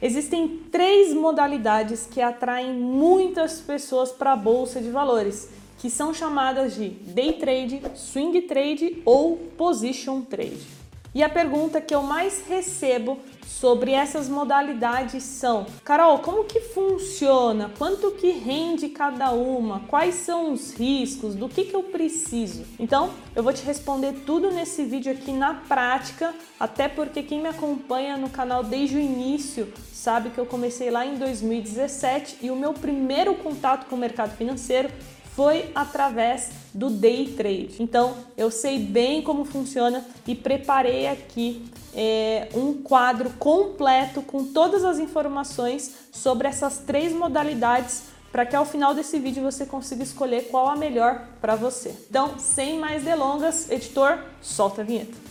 Existem três modalidades que atraem muitas pessoas para a bolsa de valores, que são chamadas de day trade, swing trade ou position trade. E a pergunta que eu mais recebo sobre essas modalidades são: Carol, como que funciona? Quanto que rende cada uma? Quais são os riscos? Do que, que eu preciso? Então, eu vou te responder tudo nesse vídeo aqui na prática, até porque quem me acompanha no canal desde o início sabe que eu comecei lá em 2017 e o meu primeiro contato com o mercado financeiro foi através do day trade. Então eu sei bem como funciona e preparei aqui é, um quadro completo com todas as informações sobre essas três modalidades para que ao final desse vídeo você consiga escolher qual a melhor para você. Então, sem mais delongas, editor, solta a vinheta.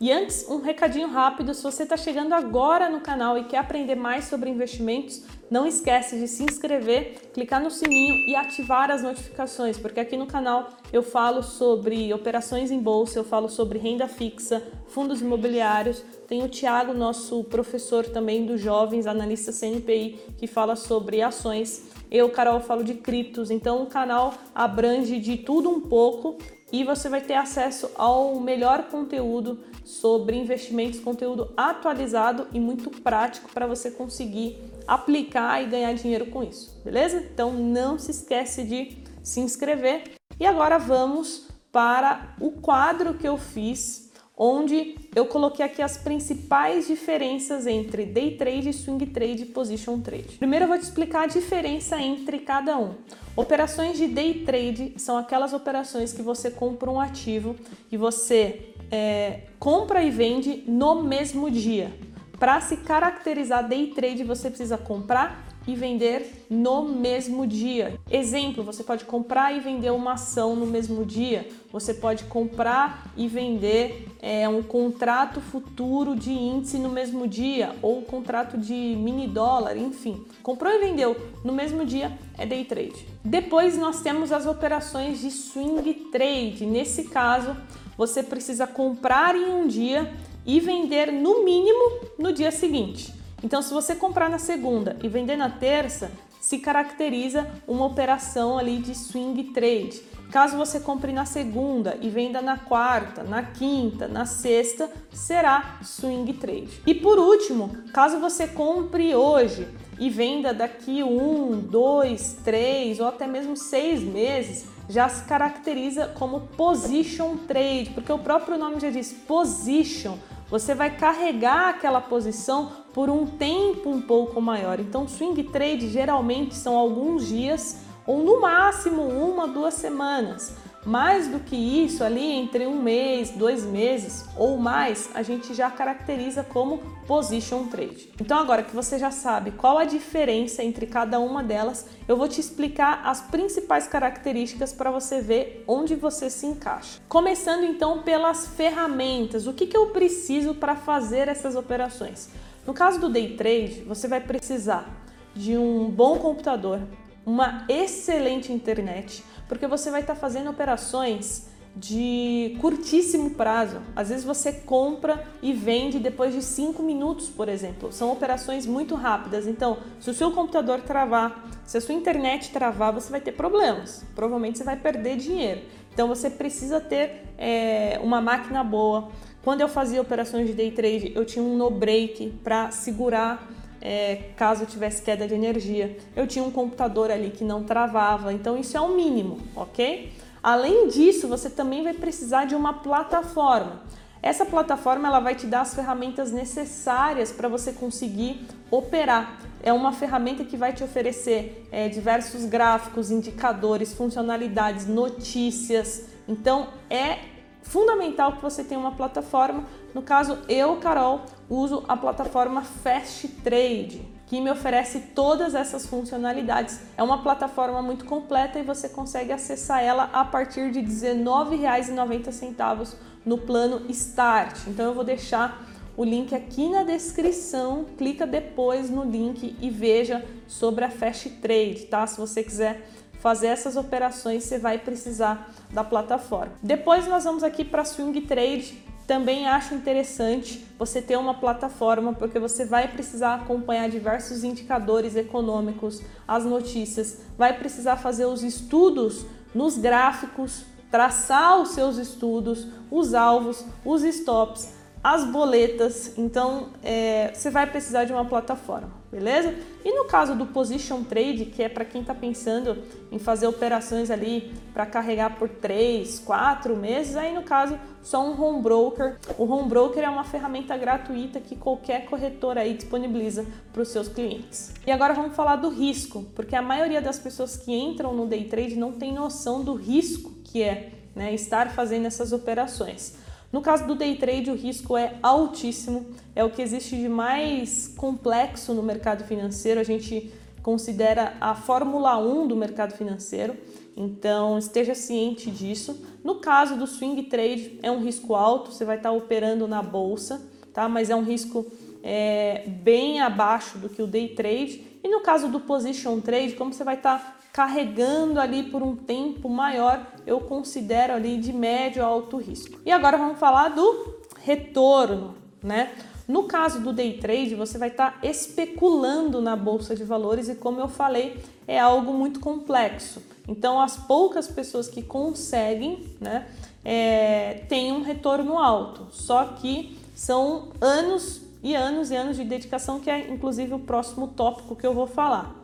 E antes, um recadinho rápido, se você está chegando agora no canal e quer aprender mais sobre investimentos, não esquece de se inscrever, clicar no sininho e ativar as notificações, porque aqui no canal eu falo sobre operações em bolsa, eu falo sobre renda fixa, fundos imobiliários, tem o Thiago, nosso professor também dos jovens, analista CNPI, que fala sobre ações. Eu, Carol, falo de criptos, então o canal abrange de tudo um pouco e você vai ter acesso ao melhor conteúdo sobre investimentos, conteúdo atualizado e muito prático para você conseguir aplicar e ganhar dinheiro com isso, beleza? Então não se esquece de se inscrever. E agora vamos para o quadro que eu fiz onde eu coloquei aqui as principais diferenças entre day trade, swing trade e position trade. Primeiro eu vou te explicar a diferença entre cada um. Operações de day trade são aquelas operações que você compra um ativo e você é, compra e vende no mesmo dia. Para se caracterizar day trade, você precisa comprar e vender no mesmo dia. Exemplo, você pode comprar e vender uma ação no mesmo dia, você pode comprar e vender é, um contrato futuro de índice no mesmo dia, ou um contrato de mini dólar, enfim. Comprou e vendeu no mesmo dia é day trade. Depois nós temos as operações de swing trade. Nesse caso, você precisa comprar em um dia e vender no mínimo no dia seguinte. Então, se você comprar na segunda e vender na terça, se caracteriza uma operação ali de swing trade. Caso você compre na segunda e venda na quarta, na quinta, na sexta, será swing trade. E por último, caso você compre hoje e venda daqui um, dois, três ou até mesmo seis meses, já se caracteriza como position trade, porque o próprio nome já diz position você vai carregar aquela posição por um tempo um pouco maior. Então, swing trade geralmente são alguns dias ou no máximo uma, duas semanas. Mais do que isso, ali entre um mês, dois meses ou mais, a gente já caracteriza como position trade. Então, agora que você já sabe qual a diferença entre cada uma delas, eu vou te explicar as principais características para você ver onde você se encaixa. Começando então pelas ferramentas, o que, que eu preciso para fazer essas operações? No caso do day trade, você vai precisar de um bom computador, uma excelente internet porque você vai estar tá fazendo operações de curtíssimo prazo. Às vezes você compra e vende depois de 5 minutos, por exemplo. São operações muito rápidas. Então, se o seu computador travar, se a sua internet travar, você vai ter problemas. Provavelmente você vai perder dinheiro. Então, você precisa ter é, uma máquina boa. Quando eu fazia operações de day trade, eu tinha um no break para segurar é, caso tivesse queda de energia. Eu tinha um computador ali que não travava, então isso é o mínimo, ok? Além disso, você também vai precisar de uma plataforma. Essa plataforma ela vai te dar as ferramentas necessárias para você conseguir operar. É uma ferramenta que vai te oferecer é, diversos gráficos, indicadores, funcionalidades, notícias. Então é fundamental que você tenha uma plataforma. No caso, eu, Carol, uso a plataforma Fast Trade, que me oferece todas essas funcionalidades. É uma plataforma muito completa e você consegue acessar ela a partir de R$19,90 no plano Start. Então eu vou deixar o link aqui na descrição, clica depois no link e veja sobre a Fast Trade, tá? Se você quiser fazer essas operações, você vai precisar da plataforma. Depois nós vamos aqui para swing trade. Também acho interessante você ter uma plataforma porque você vai precisar acompanhar diversos indicadores econômicos, as notícias, vai precisar fazer os estudos nos gráficos, traçar os seus estudos, os alvos, os stops, as boletas. Então é, você vai precisar de uma plataforma beleza? E no caso do position trade, que é para quem está pensando em fazer operações ali para carregar por 3, 4 meses, aí no caso só um home broker. O home broker é uma ferramenta gratuita que qualquer corretor aí disponibiliza para os seus clientes. E agora vamos falar do risco, porque a maioria das pessoas que entram no day trade não tem noção do risco que é né, estar fazendo essas operações. No caso do day trade, o risco é altíssimo, é o que existe de mais complexo no mercado financeiro. A gente considera a Fórmula 1 do mercado financeiro, então esteja ciente disso. No caso do swing trade, é um risco alto, você vai estar operando na bolsa, tá? mas é um risco é, bem abaixo do que o day trade. E no caso do position trade, como você vai estar carregando ali por um tempo maior, eu considero ali de médio a alto risco. E agora vamos falar do retorno, né? No caso do day trade, você vai estar tá especulando na bolsa de valores e, como eu falei, é algo muito complexo. Então, as poucas pessoas que conseguem, né, é, têm um retorno alto. Só que são anos e anos e anos de dedicação, que é inclusive o próximo tópico que eu vou falar.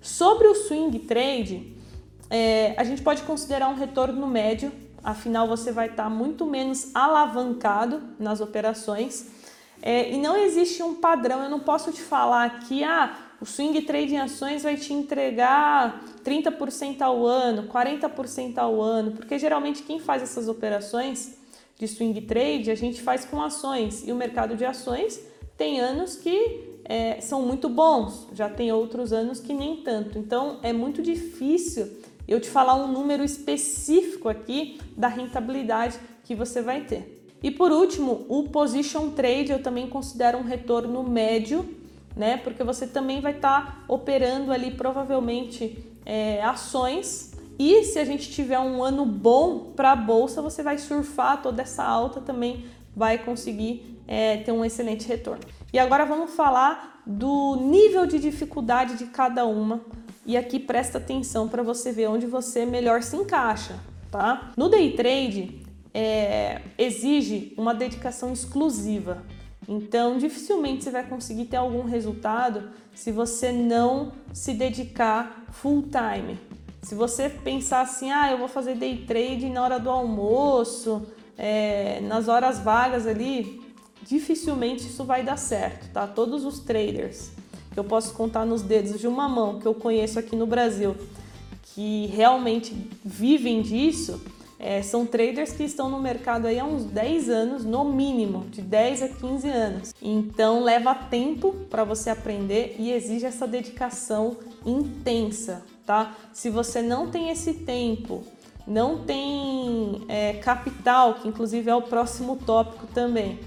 Sobre o swing trade, é, a gente pode considerar um retorno médio, afinal você vai estar tá muito menos alavancado nas operações. É, e não existe um padrão, eu não posso te falar que ah, o swing trade em ações vai te entregar 30% ao ano, 40% ao ano, porque geralmente quem faz essas operações de swing trade a gente faz com ações. E o mercado de ações tem anos que é, são muito bons, já tem outros anos que nem tanto. Então é muito difícil eu te falar um número específico aqui da rentabilidade que você vai ter. E por último, o position trade eu também considero um retorno médio, né? Porque você também vai estar tá operando ali provavelmente é, ações. E se a gente tiver um ano bom para a bolsa, você vai surfar toda essa alta também, vai conseguir é, ter um excelente retorno. E agora vamos falar do nível de dificuldade de cada uma. E aqui presta atenção para você ver onde você melhor se encaixa, tá? No day trade é, exige uma dedicação exclusiva. Então, dificilmente você vai conseguir ter algum resultado se você não se dedicar full time. Se você pensar assim, ah, eu vou fazer day trade na hora do almoço, é, nas horas vagas ali, dificilmente isso vai dar certo, tá? Todos os traders que eu posso contar nos dedos de uma mão que eu conheço aqui no Brasil que realmente vivem disso, é, são traders que estão no mercado aí há uns 10 anos, no mínimo, de 10 a 15 anos. Então leva tempo para você aprender e exige essa dedicação intensa, tá? Se você não tem esse tempo, não tem é, capital, que inclusive é o próximo tópico também,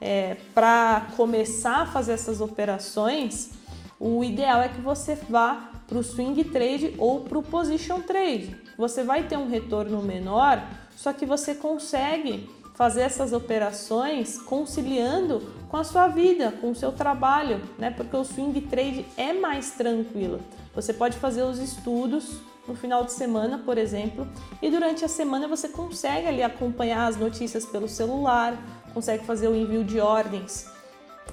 é, para começar a fazer essas operações, o ideal é que você vá para o swing trade ou para o position trade. Você vai ter um retorno menor, só que você consegue fazer essas operações conciliando com a sua vida, com o seu trabalho, né? Porque o swing trade é mais tranquilo. Você pode fazer os estudos no final de semana, por exemplo, e durante a semana você consegue ali acompanhar as notícias pelo celular, consegue fazer o envio de ordens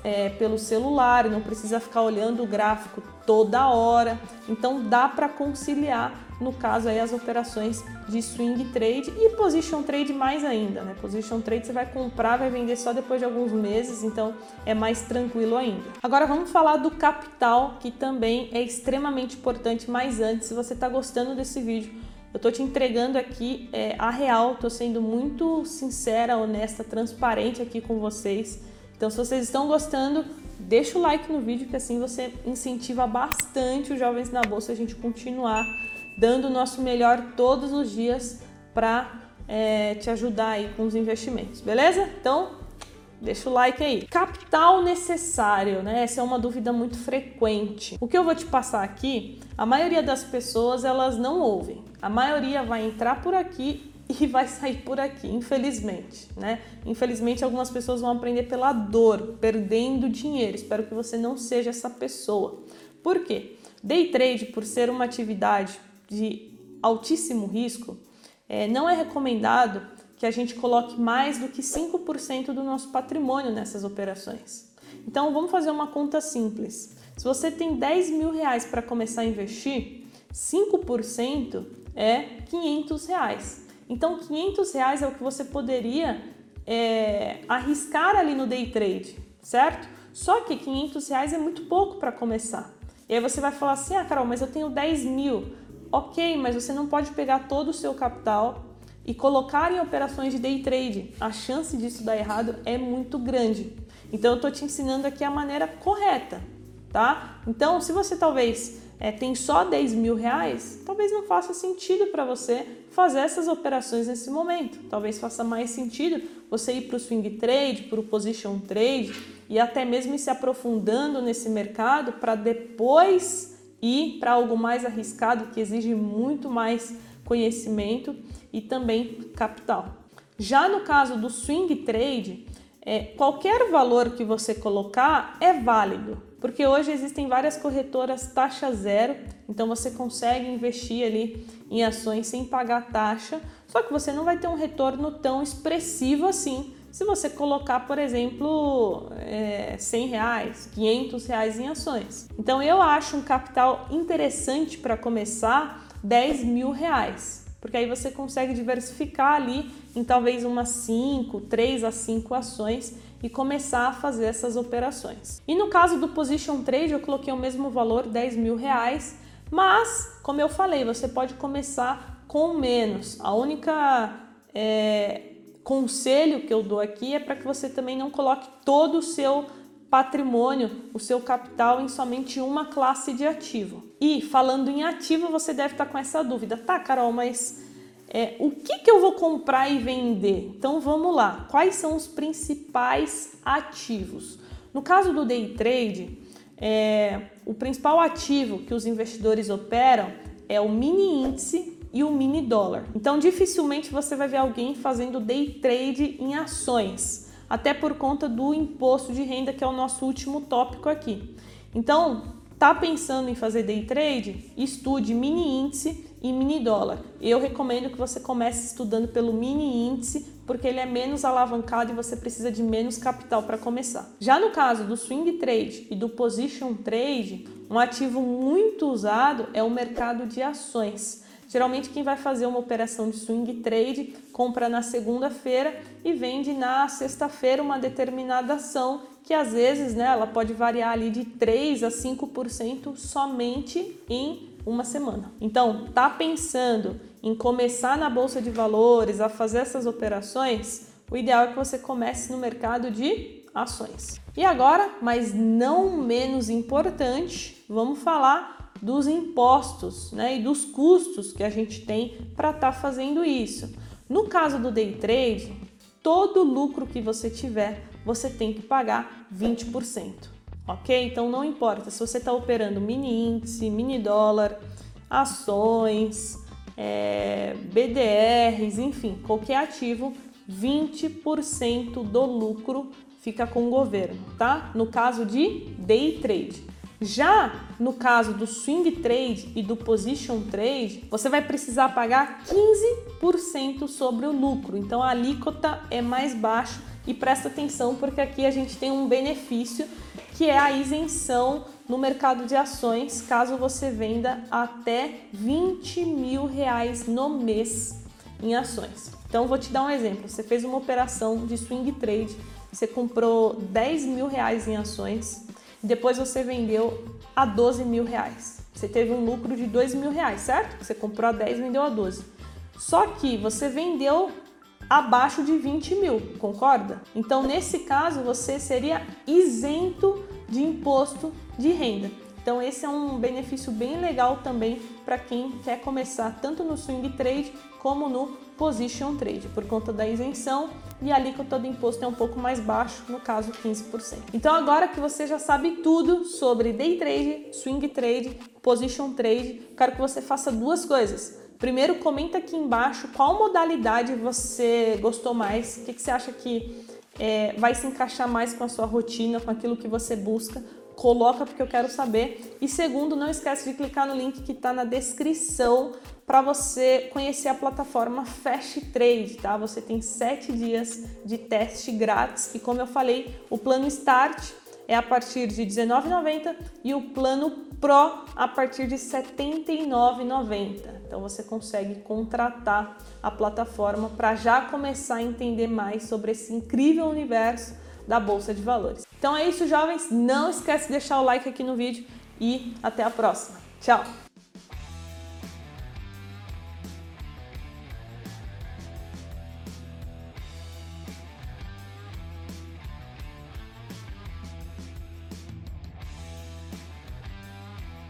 é, pelo celular, não precisa ficar olhando o gráfico toda hora. Então dá para conciliar, no caso aí, as operações de swing trade e position trade mais ainda, né? Position trade você vai comprar, vai vender só depois de alguns meses, então é mais tranquilo ainda. Agora vamos falar do capital, que também é extremamente importante, mas antes, se você está gostando desse vídeo, eu tô te entregando aqui é, a real, tô sendo muito sincera, honesta, transparente aqui com vocês. Então, se vocês estão gostando, deixa o like no vídeo, que assim você incentiva bastante os jovens na bolsa a gente continuar dando o nosso melhor todos os dias para é, te ajudar aí com os investimentos, beleza? Então, Deixa o like aí. Capital necessário, né? Essa é uma dúvida muito frequente. O que eu vou te passar aqui, a maioria das pessoas elas não ouvem. A maioria vai entrar por aqui e vai sair por aqui, infelizmente, né? Infelizmente algumas pessoas vão aprender pela dor, perdendo dinheiro. Espero que você não seja essa pessoa. Por quê? Day trade, por ser uma atividade de altíssimo risco, é, não é recomendado que a gente coloque mais do que 5% do nosso patrimônio nessas operações. Então vamos fazer uma conta simples. Se você tem 10 mil reais para começar a investir, 5% é 500 reais. Então 500 reais é o que você poderia é, arriscar ali no day trade, certo? Só que 500 reais é muito pouco para começar. E aí você vai falar assim, ah Carol, mas eu tenho 10 mil. Ok, mas você não pode pegar todo o seu capital e colocar em operações de day trade, a chance disso dar errado é muito grande. Então eu estou te ensinando aqui a maneira correta, tá? Então se você talvez é, tem só 10 mil reais, talvez não faça sentido para você fazer essas operações nesse momento. Talvez faça mais sentido você ir para o swing trade, para o position trade e até mesmo ir se aprofundando nesse mercado para depois ir para algo mais arriscado que exige muito mais conhecimento e também capital. Já no caso do swing trade, é, qualquer valor que você colocar é válido, porque hoje existem várias corretoras taxa zero, então você consegue investir ali em ações sem pagar taxa, só que você não vai ter um retorno tão expressivo assim se você colocar, por exemplo, é, 100 reais, 500 reais em ações. Então eu acho um capital interessante para começar 10 mil reais porque aí você consegue diversificar ali em talvez umas 5, 3 a 5 ações e começar a fazer essas operações. E no caso do Position Trade, eu coloquei o mesmo valor, 10 mil reais, mas, como eu falei, você pode começar com menos. A única é, conselho que eu dou aqui é para que você também não coloque todo o seu patrimônio, o seu capital em somente uma classe de ativo. E falando em ativo, você deve estar com essa dúvida, tá, Carol, mas é, o que, que eu vou comprar e vender? Então vamos lá, quais são os principais ativos? No caso do day trade, é, o principal ativo que os investidores operam é o mini índice e o mini dólar. Então dificilmente você vai ver alguém fazendo day trade em ações até por conta do imposto de renda, que é o nosso último tópico aqui. Então, tá pensando em fazer day trade? Estude mini índice e mini dólar. Eu recomendo que você comece estudando pelo mini índice, porque ele é menos alavancado e você precisa de menos capital para começar. Já no caso do swing trade e do position trade, um ativo muito usado é o mercado de ações. Geralmente quem vai fazer uma operação de swing trade compra na segunda-feira e vende na sexta-feira uma determinada ação que às vezes, né, ela pode variar ali de 3 a 5% somente em uma semana. Então, tá pensando em começar na bolsa de valores, a fazer essas operações? O ideal é que você comece no mercado de ações. E agora, mas não menos importante, vamos falar dos impostos né, e dos custos que a gente tem para estar tá fazendo isso. No caso do day trade, todo lucro que você tiver, você tem que pagar 20%. Ok? Então não importa se você está operando mini índice, mini dólar, ações, é, BDRs, enfim, qualquer ativo, 20% do lucro fica com o governo, tá? No caso de day trade. Já no caso do swing trade e do position trade, você vai precisar pagar 15% sobre o lucro. Então a alíquota é mais baixa e presta atenção porque aqui a gente tem um benefício que é a isenção no mercado de ações caso você venda até 20 mil reais no mês em ações. Então vou te dar um exemplo. Você fez uma operação de swing trade, você comprou 10 mil reais em ações depois você vendeu a 12 mil reais. Você teve um lucro de 2 mil reais, certo? Você comprou a 10 vendeu a 12. Só que você vendeu abaixo de 20 mil, concorda? Então, nesse caso, você seria isento de imposto de renda. Então, esse é um benefício bem legal também para quem quer começar tanto no swing trade como no Position Trade, por conta da isenção e a alíquota do imposto é um pouco mais baixo, no caso 15%. Então agora que você já sabe tudo sobre day trade, swing trade, position trade, quero que você faça duas coisas. Primeiro, comenta aqui embaixo qual modalidade você gostou mais, o que, que você acha que é, vai se encaixar mais com a sua rotina, com aquilo que você busca. Coloca porque eu quero saber. E segundo, não esquece de clicar no link que está na descrição para você conhecer a plataforma Fast Trade, tá? Você tem sete dias de teste grátis e como eu falei, o plano Start é a partir de R$19,90 e o plano Pro a partir de R$79,90. Então você consegue contratar a plataforma para já começar a entender mais sobre esse incrível universo da bolsa de valores. Então é isso, jovens. Não esquece de deixar o like aqui no vídeo e até a próxima. Tchau.